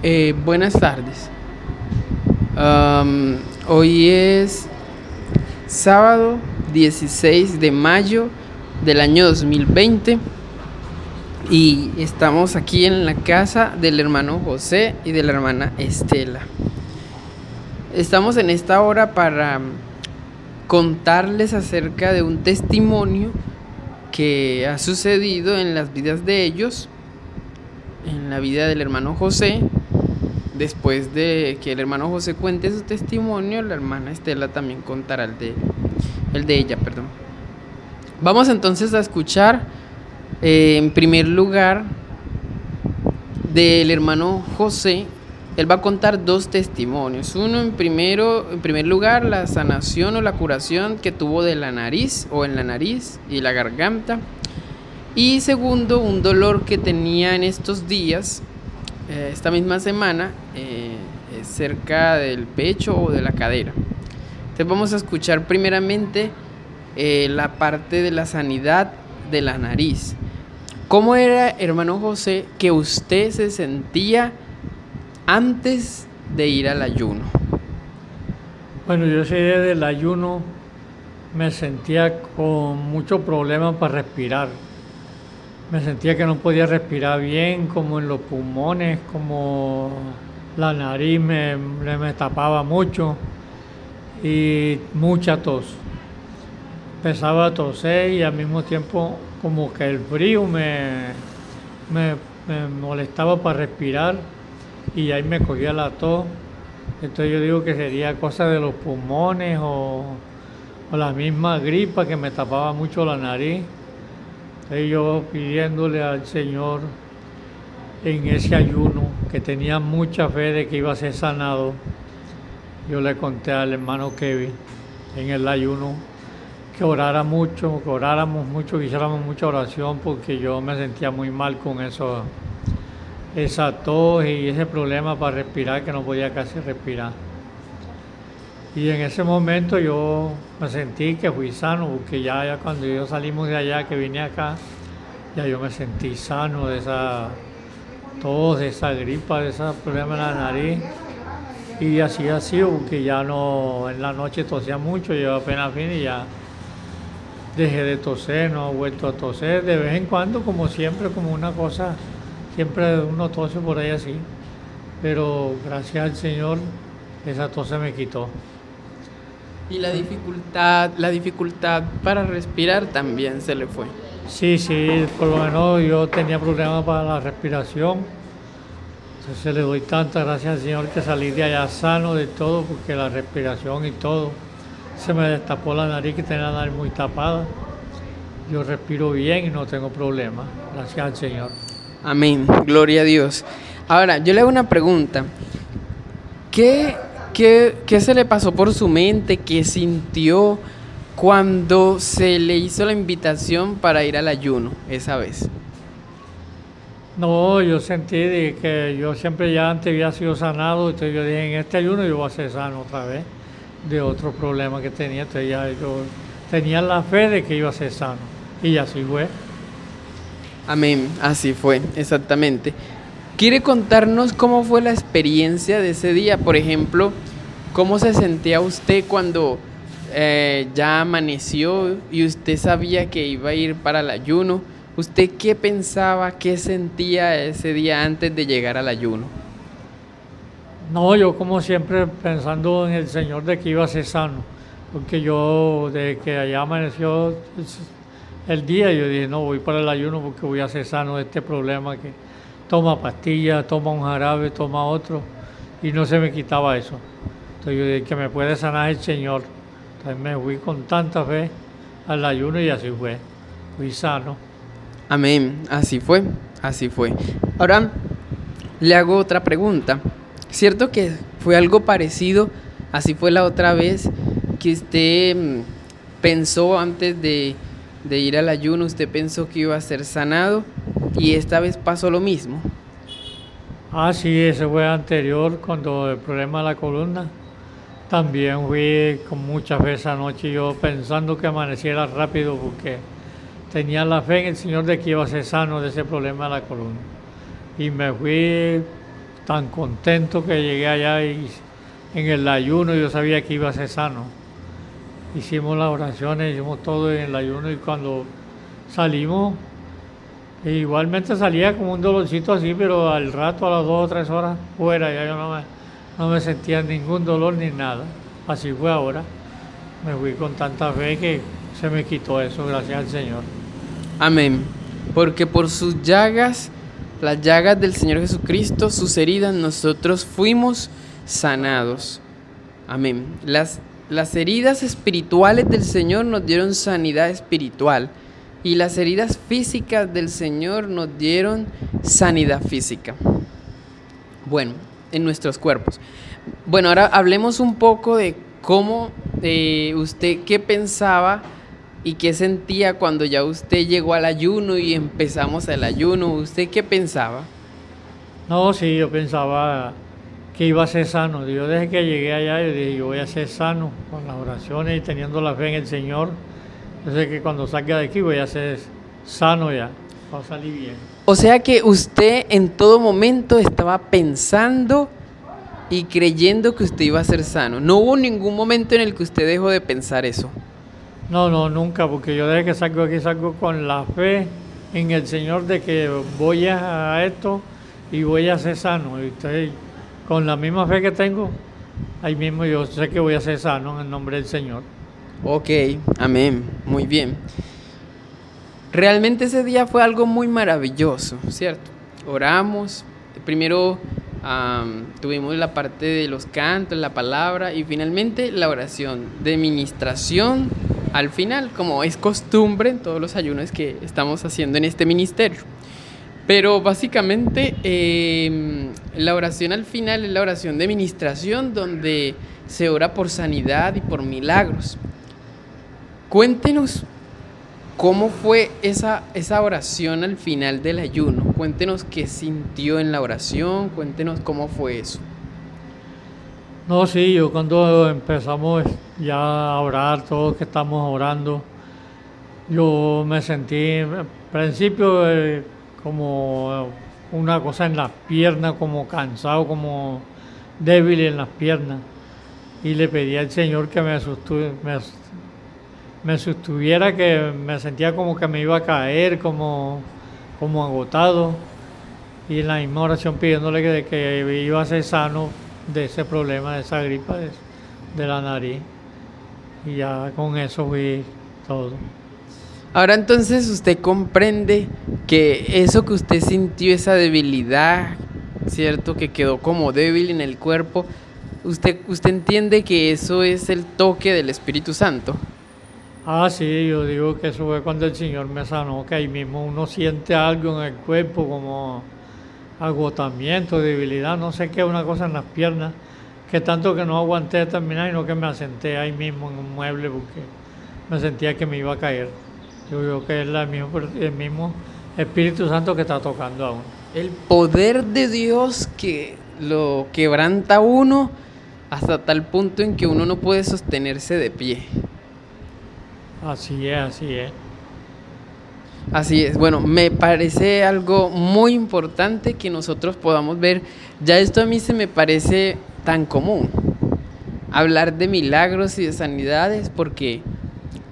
Eh, buenas tardes. Hoy es sábado 16 de mayo del año 2020 y estamos aquí en la casa del hermano José y de la hermana Estela. Estamos en esta hora para contarles acerca de un testimonio que ha sucedido en las vidas de ellos, en la vida del hermano José. Después de que el hermano José cuente su testimonio, la hermana Estela también contará el de, el de ella, perdón. Vamos entonces a escuchar eh, en primer lugar del hermano José. Él va a contar dos testimonios. Uno en primero, en primer lugar, la sanación o la curación que tuvo de la nariz o en la nariz y la garganta. Y segundo, un dolor que tenía en estos días, eh, esta misma semana, eh, cerca del pecho o de la cadera. Entonces vamos a escuchar primeramente eh, la parte de la sanidad de la nariz. ¿Cómo era, hermano José, que usted se sentía antes de ir al ayuno? Bueno, yo día del ayuno me sentía con mucho problema para respirar. Me sentía que no podía respirar bien, como en los pulmones, como la nariz me, me, tapaba mucho y mucha tos. Empezaba a toser y al mismo tiempo como que el frío me, me, me molestaba para respirar y ahí me cogía la tos. Entonces yo digo que sería cosa de los pulmones o, o la misma gripa que me tapaba mucho la nariz. Entonces yo pidiéndole al Señor en ese ayuno, que tenía mucha fe de que iba a ser sanado, yo le conté al hermano Kevin en el ayuno que orara mucho, que oráramos mucho, que hiciéramos mucha oración, porque yo me sentía muy mal con eso, esa tos y ese problema para respirar, que no podía casi respirar. Y en ese momento yo me sentí que fui sano, porque ya, cuando yo salimos de allá, que vine acá, ya yo me sentí sano de esa tos, de esa gripa, de ese problema en la nariz. Y así ha sido, porque ya no, en la noche tosía mucho, yo apenas vine y ya dejé de toser, no he vuelto a toser, de vez en cuando, como siempre, como una cosa, siempre uno tose por ahí así. Pero gracias al Señor, esa tos me quitó. Y la dificultad, la dificultad para respirar también se le fue. Sí, sí, por lo menos yo tenía problemas para la respiración. Entonces le doy tantas gracias al Señor que salí de allá sano de todo, porque la respiración y todo, se me destapó la nariz que tenía la nariz muy tapada. Yo respiro bien y no tengo problemas, gracias al Señor. Amén, gloria a Dios. Ahora, yo le hago una pregunta. ¿Qué, qué, qué se le pasó por su mente? ¿Qué sintió cuando se le hizo la invitación para ir al ayuno esa vez? No, yo sentí de que yo siempre ya antes había sido sanado, entonces yo dije, en este ayuno yo voy a ser sano otra vez de otro problema que tenía, entonces ya yo tenía la fe de que iba a ser sano y así fue. Amén, así fue, exactamente. ¿Quiere contarnos cómo fue la experiencia de ese día? Por ejemplo, ¿cómo se sentía usted cuando eh, ya amaneció y usted sabía que iba a ir para el ayuno? ¿Usted qué pensaba, qué sentía ese día antes de llegar al ayuno? No, yo como siempre pensando en el Señor de que iba a ser sano, porque yo de que allá amaneció el día, yo dije, no, voy para el ayuno porque voy a ser sano de este problema que toma pastillas, toma un jarabe, toma otro, y no se me quitaba eso. Entonces yo dije, que me puede sanar el Señor. Entonces me fui con tanta fe al ayuno y así fue, fui sano. Amén, así fue, así fue. Ahora le hago otra pregunta. ¿Cierto que fue algo parecido? Así fue la otra vez que usted mm, pensó antes de ir al ayuno, usted pensó que iba a ser sanado y esta vez pasó lo mismo. Ah, sí, ese fue anterior, cuando el problema de la columna. También fui con mucha fe esa noche, yo pensando que amaneciera rápido porque tenía la fe en el Señor de que iba a ser sano de ese problema de la columna. Y me fui tan contento que llegué allá y en el ayuno yo sabía que iba a ser sano. Hicimos las oraciones, hicimos todo en el ayuno y cuando salimos, igualmente salía como un dolorcito así, pero al rato, a las dos o tres horas, fuera, ya yo no me, no me sentía ningún dolor ni nada. Así fue ahora. Me fui con tanta fe que se me quitó eso, gracias al Señor. Amén. Porque por sus llagas, las llagas del Señor Jesucristo, sus heridas, nosotros fuimos sanados. Amén. Las, las heridas espirituales del Señor nos dieron sanidad espiritual y las heridas físicas del Señor nos dieron sanidad física. Bueno, en nuestros cuerpos. Bueno, ahora hablemos un poco de cómo eh, usted, qué pensaba y qué sentía cuando ya usted llegó al ayuno y empezamos el ayuno. ¿Usted qué pensaba? No, sí, yo pensaba que iba a ser sano. Yo desde que llegué allá, yo dije, yo voy a ser sano con las oraciones y teniendo la fe en el Señor. Yo sé que cuando salga de aquí voy a ser sano ya, va a salir bien. O sea que usted en todo momento estaba pensando y creyendo que usted iba a ser sano. No hubo ningún momento en el que usted dejó de pensar eso. No, no, nunca, porque yo desde que salgo aquí salgo con la fe en el Señor de que voy a esto y voy a ser sano. Y estoy con la misma fe que tengo, ahí mismo yo sé que voy a ser sano en el nombre del Señor. Ok, amén, muy bien. Realmente ese día fue algo muy maravilloso, ¿cierto? Oramos, primero tuvimos la parte de los cantos, la palabra y finalmente la oración de ministración al final, como es costumbre en todos los ayunos que estamos haciendo en este ministerio. Pero básicamente em, la oración al final es la oración de ministración donde se ora por sanidad y por milagros. Cuéntenos cómo fue esa, esa oración al final del ayuno. Cuéntenos qué sintió en la oración, cuéntenos cómo fue eso. No, sí, yo cuando empezamos ya a orar, todos que estamos orando, yo me sentí, al principio... Eh, como una cosa en las piernas, como cansado, como débil en las piernas. Y le pedí al Señor que me, me, sostuviera, que me sentía como que me iba a caer, como, como agotado. Y en la misma oración pidiéndole que, que iba a ser sano de ese problema, de esa gripa de, de la nariz. Y ya con eso fui todo. Ahora entonces usted comprende que eso que usted sintió, esa debilidad, ¿cierto? Que quedó como débil en el cuerpo, usted, usted entiende que eso es el toque del Espíritu Santo. Ah, sí, yo digo que eso fue cuando el Señor me sanó, que ahí mismo uno siente algo en el cuerpo como agotamiento, debilidad, no sé qué, una cosa en las piernas, que tanto que no aguanté terminar y no que me asenté ahí mismo en un mueble porque me sentía que me iba a caer. Yo creo que es el mismo Espíritu Santo que está tocando a uno. El poder de Dios que lo quebranta uno hasta tal punto en que uno no puede sostenerse de pie. Así es, así es. Así es. Bueno, me parece algo muy importante que nosotros podamos ver. Ya esto a mí se me parece tan común. Hablar de milagros y de sanidades porque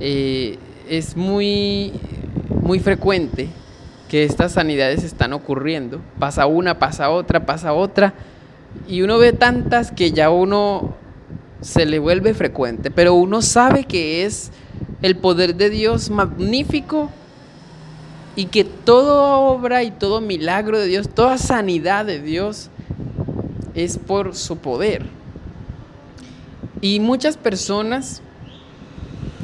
eh, es muy, muy frecuente que estas sanidades están ocurriendo. Pasa una, pasa otra, pasa otra. Y uno ve tantas que ya uno se le vuelve frecuente. Pero uno sabe que es el poder de Dios magnífico y que toda obra y todo milagro de Dios, toda sanidad de Dios es por su poder. Y muchas personas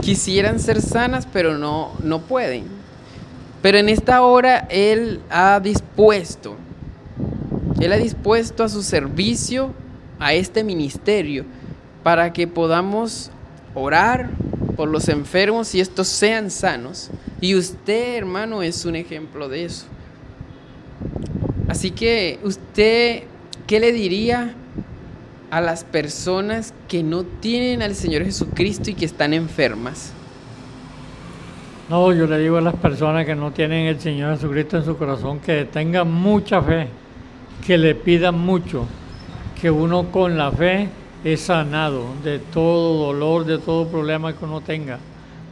quisieran ser sanas, pero no, no pueden. Pero en esta hora Él ha dispuesto, Él ha dispuesto a su servicio, a este ministerio, para que podamos orar por los enfermos y estos sean sanos. Y usted, hermano, es un ejemplo de eso. Así que usted, ¿qué le diría a las personas que no tienen al Señor Jesucristo y que están enfermas? No, yo le digo a las personas que no tienen el Señor Jesucristo en su corazón que tengan mucha fe, que le pidan mucho, que uno con la fe es sanado de todo dolor, de todo problema que uno tenga.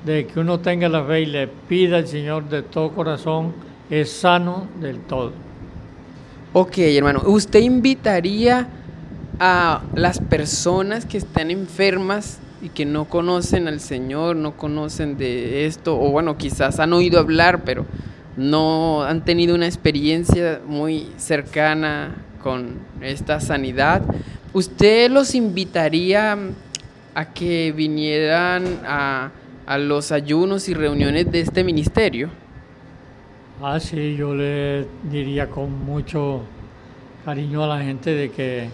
De que uno tenga la fe y le pida al Señor de todo corazón, es sano del todo. Ok, hermano, ¿usted invitaría a las personas que están enfermas y que no conocen al Señor, no conocen de esto, o bueno, quizás han oído hablar, pero no han tenido una experiencia muy cercana con esta sanidad, ¿usted los invitaría a que vinieran a, a los ayunos y reuniones de este ministerio? Ah, sí, yo le diría con mucho cariño a la gente de que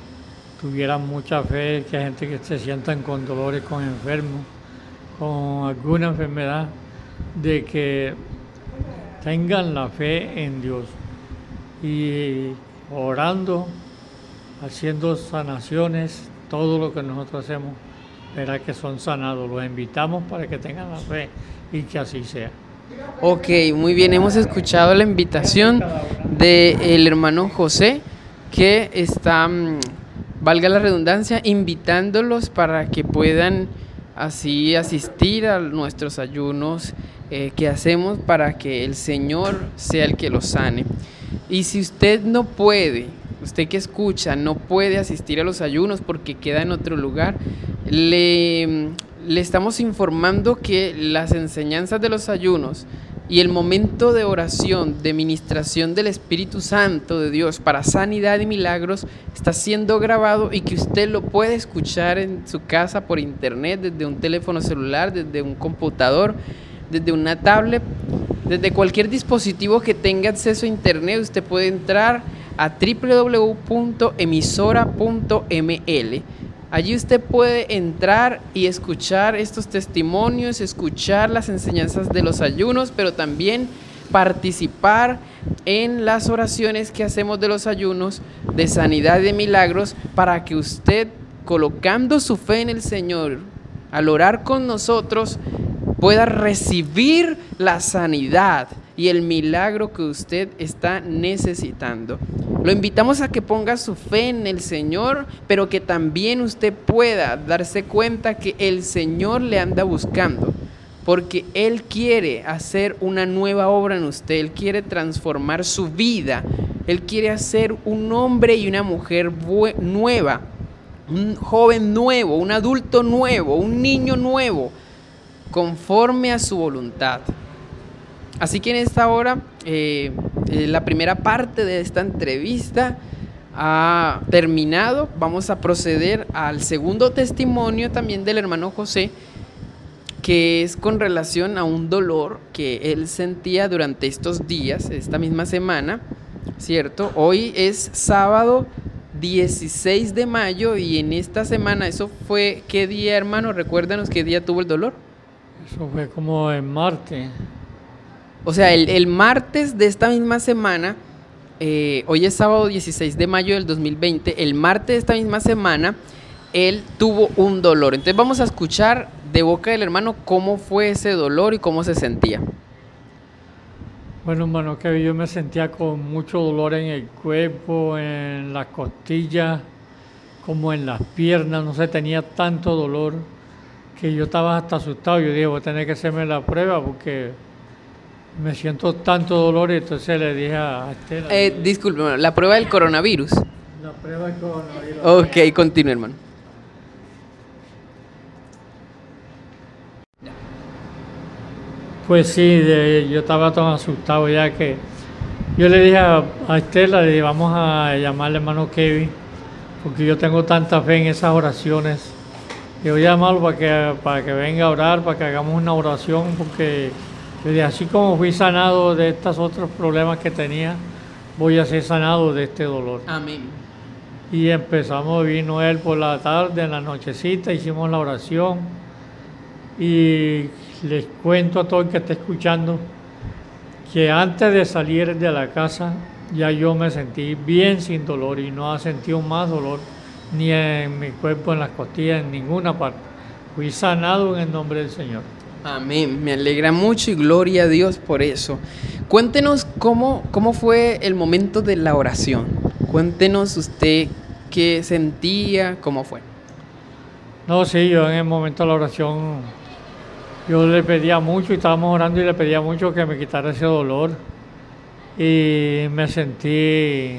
tuvieran mucha fe, que hay gente que se sientan con dolores, con enfermos, con alguna enfermedad, de que tengan la fe en Dios y orando, haciendo sanaciones, todo lo que nosotros hacemos, verá que son sanados. Los invitamos para que tengan la fe y que así sea. Ok, muy bien, hemos escuchado la invitación del hermano José que está, mm, valga la redundancia, invitándolos para que puedan así asistir a nuestros ayunos eh, que hacemos para que el Señor sea el que los sane. Y si usted no puede, usted que escucha, no puede asistir a los ayunos porque queda en otro lugar, le, le estamos informando que las enseñanzas de los ayunos y el momento de oración, de ministración del Espíritu Santo de Dios para sanidad y milagros está siendo grabado y que usted lo puede escuchar en su casa por internet, desde un teléfono celular, desde un computador, desde una tablet desde cualquier dispositivo que tenga acceso a internet, usted puede entrar a www.emisora.ml. Allí usted puede entrar y escuchar estos testimonios, escuchar las enseñanzas de los ayunos, pero también participar en las oraciones que hacemos de los ayunos de sanidad y de milagros para que usted, colocando su fe en el Señor, al orar con nosotros, pueda recibir la sanidad y el milagro que usted está necesitando. Lo invitamos a que ponga su fe en el Señor, pero que también usted pueda darse cuenta que el Señor le anda buscando, porque Él quiere hacer una nueva obra en usted, Él quiere transformar su vida, Él quiere hacer un hombre y una mujer nueva, un joven nuevo, un adulto nuevo, un niño nuevo conforme a su voluntad. Así que en esta hora, eh, eh, la primera parte de esta entrevista ha terminado. Vamos a proceder al segundo testimonio también del hermano José, que es con relación a un dolor que él sentía durante estos días, esta misma semana, ¿cierto? Hoy es sábado 16 de mayo y en esta semana, ¿eso fue qué día, hermano? Recuérdanos qué día tuvo el dolor. Eso fue como el martes. O sea, el, martes de esta misma semana, eh, hoy es sábado 16 de mayo del 2020, el martes de esta misma semana, él tuvo un dolor. Entonces vamos a escuchar de boca del hermano cómo fue ese dolor y cómo se sentía. Bueno, hermano, que yo me sentía con mucho dolor en el cuerpo, en las costillas, como en las piernas, no sé, tenía tanto dolor que yo estaba hasta asustado. Yo dije, voy a tener que hacerme la prueba porque me siento tanto dolor y entonces le dije a Estela. Eh, disculpe, la prueba del coronavirus. La prueba del coronavirus. Ok, continúe, hermano. Pues sí, yo estaba tan asustado ya que yo le dije a, Estela, le dije, vamos a llamarle hermano Kevin, porque yo tengo tanta fe en esas oraciones yo voy a llamarlo para que, para que venga a orar, para que hagamos una oración, porque desde así como fui sanado de estos otros problemas que tenía, voy a ser sanado de este dolor. Amén. Y empezamos, vino él por la tarde, en la nochecita, hicimos la oración. Y les cuento a todo el que esté escuchando que antes de salir de la casa ya yo me sentí bien sin dolor y no ha sentido más dolor ni en mi cuerpo, en las costillas, en ninguna parte. Fui sanado en el nombre del Señor. Amén. Me alegra mucho y gloria a Dios por eso. Cuéntenos cómo, cómo fue el momento de la oración. Cuéntenos usted qué sentía, cómo fue. No, sí, yo en el momento de la oración, yo le pedía mucho y estábamos orando y le pedía mucho que me quitara ese dolor. Y me sentí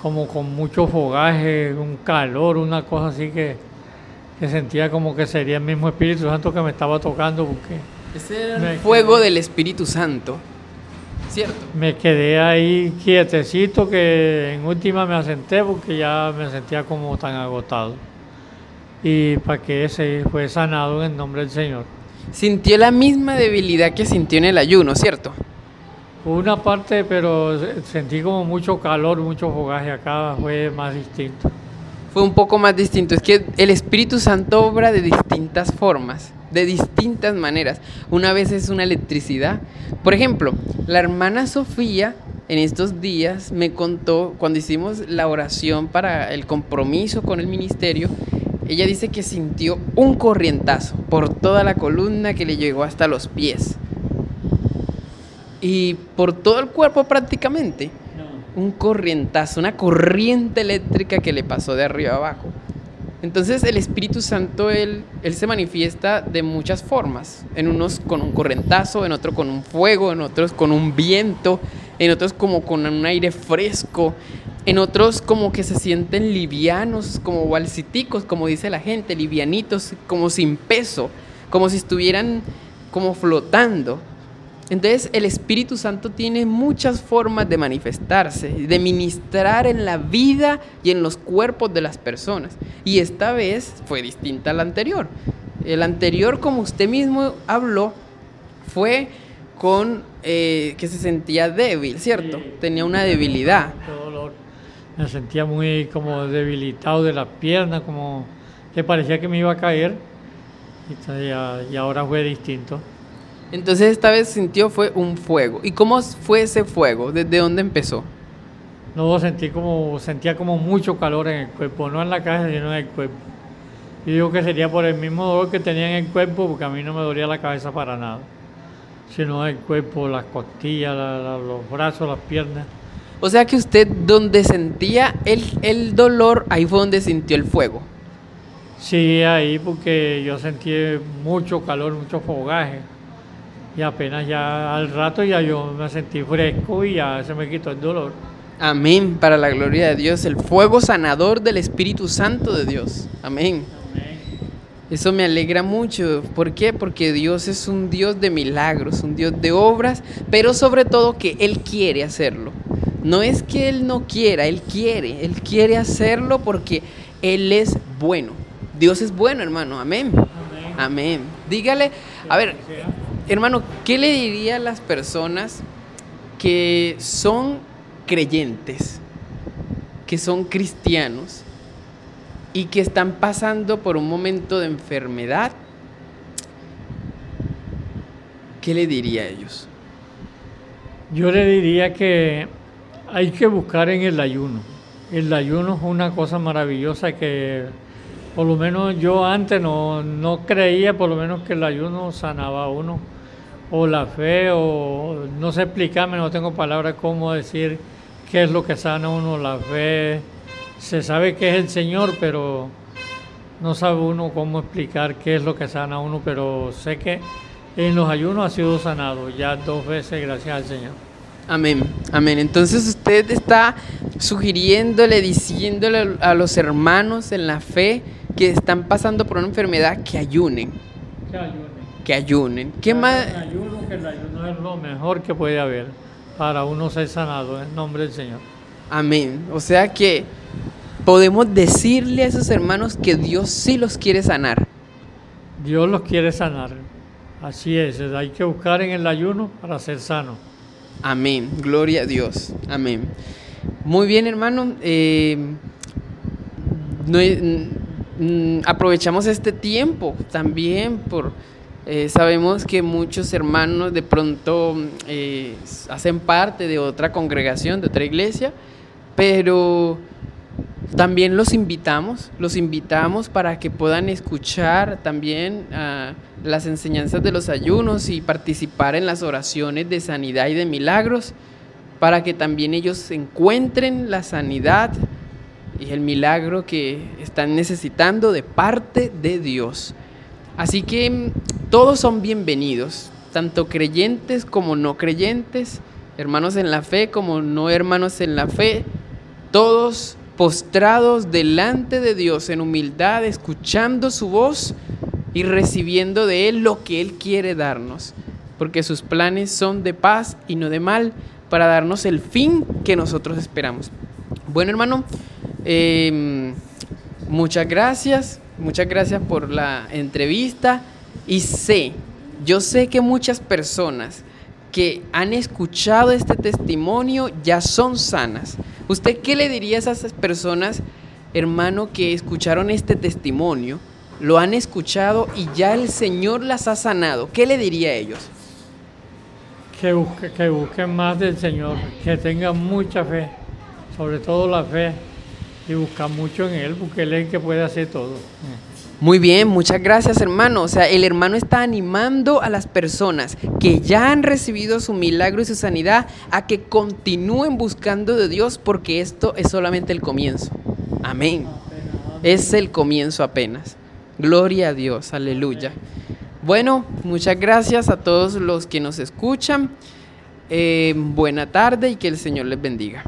como con mucho fogaje, un calor, una cosa así que, que sentía como que sería el mismo Espíritu Santo que me estaba tocando. Porque Ese era el fuego del Espíritu Santo, ¿cierto? Me quedé ahí quietecito que en última me asenté porque ya me sentía como tan agotado. Y para que ese fue sanado en el nombre del Señor. Sintió la misma debilidad que sintió en el ayuno, ¿cierto? Una parte, pero sentí como mucho calor, mucho fogaje. Acá fue más distinto. Fue un poco más distinto. Es que el Espíritu Santo obra de distintas formas, de distintas maneras. Una vez es una electricidad. Por ejemplo, la hermana Sofía en estos días me contó, cuando hicimos la oración para el compromiso con el ministerio, ella dice que sintió un corrientazo por toda la columna que le llegó hasta los pies. Y por todo el cuerpo prácticamente. Un corrientazo, una corriente eléctrica que le pasó de arriba abajo. Entonces el Espíritu Santo, él, él se manifiesta de muchas formas. En unos con un corrientazo, en otros con un fuego, en otros con un viento, en otros como con un aire fresco, en otros como que se sienten livianos, como balsiticos, como dice la gente, livianitos, como sin peso, como si estuvieran como flotando. Entonces el Espíritu Santo tiene muchas formas de manifestarse, de ministrar en la vida y en los cuerpos de las personas. Y esta vez fue distinta a la anterior. El anterior, como usted mismo habló, fue con eh, que se sentía débil, ¿cierto? Tenía una debilidad. Dolor. Me sentía muy como debilitado de la pierna, como que parecía que me iba a caer. Y, y ahora fue distinto. Entonces esta vez sintió fue un fuego. ¿Y cómo fue ese fuego? ¿Desde dónde empezó? No, sentí como, sentía como mucho calor en el cuerpo, no en la cabeza, sino en el cuerpo. Y digo que sería por el mismo dolor que tenía en el cuerpo, porque a mí no me dolía la cabeza para nada, sino el cuerpo, las costillas, la, la, los brazos, las piernas. O sea que usted donde sentía el, el dolor, ahí fue donde sintió el fuego. Sí, ahí porque yo sentí mucho calor, mucho fogaje y apenas ya al rato ya yo me sentí fresco y ya se me quitó el dolor. Amén, para la gloria de Dios, el fuego sanador del Espíritu Santo de Dios. Amén. Amén. Eso me alegra mucho. ¿Por qué? Porque Dios es un Dios de milagros, un Dios de obras, pero sobre todo que Él quiere hacerlo. No es que Él no quiera, Él quiere, Él quiere hacerlo porque Él es bueno. Dios es bueno, hermano. Amén. Amén. Amén. Dígale, a ver, hermano, ¿qué le diría a las personas que son creyentes, que son cristianos y que están pasando por un momento de enfermedad? ¿Qué le diría a ellos? Yo le diría que hay que buscar en el ayuno. El ayuno es una cosa maravillosa que por lo menos yo antes no, creía por lo menos que el ayuno sanaba a uno o la fe, o no sé explicarme, no tengo palabras cómo decir qué es lo que sana uno, la fe. Se sabe que es el Señor, pero no sabe uno cómo explicar qué es lo que sana uno, pero sé que en los ayunos ha sido sanado ya dos veces gracias al Señor. Amén, amén. Entonces usted está sugiriéndole, diciéndole a los hermanos en la fe que están pasando por una enfermedad que ayunen. Que ayunen que ayunen. ¿Qué más? Ayuno, que el ayuno es lo mejor que puede haber para uno ser sanado en nombre del Señor. Amén. O sea que podemos decirle a esos hermanos que Dios sí los quiere sanar. Dios los quiere sanar. Así es, hay que buscar en el ayuno para ser sano. Amén. Gloria a Dios. Amén. Muy bien, hermano. Eh, no, mm, aprovechamos este tiempo también por eh, sabemos que muchos hermanos de pronto eh, hacen parte de otra congregación, de otra iglesia, pero también los invitamos, los invitamos para que puedan escuchar también ah, las enseñanzas de los ayunos y participar en las oraciones de sanidad y de milagros. para que también ellos encuentren la sanidad y el milagro que están necesitando de parte de Dios. Así que mm, todos son bienvenidos, tanto creyentes como no creyentes, hermanos en la fe como no hermanos en la fe, todos postrados delante de Dios en humildad, escuchando su voz y recibiendo de Él lo que Él quiere darnos, porque sus planes son de paz y no de mal, para darnos el fin que nosotros esperamos. Bueno, hermano, em, muchas gracias, muchas gracias por la entrevista y sé, yo sé que muchas personas que han escuchado este testimonio ya son sanas. ¿Usted qué le diría a esas personas, hermano, que escucharon este testimonio, lo han escuchado y ya el Señor las ha sanado? ¿Qué le diría a ellos? que, busque, que busquen más del Señor, que tengan mucha fe, sobre todo la fe, y buscar mucho en Él, porque Él es el que puede hacer todo. Muy bien, muchas gracias hermano. O sea, el hermano está animando a las personas que ya han recibido su milagro y su sanidad a que continúen buscando de Dios porque esto es solamente el comienzo. Amén. Es el comienzo apenas. Gloria a Dios, aleluya. Bueno, muchas gracias a todos los que nos escuchan. Eh, buena tarde y que el Señor les bendiga.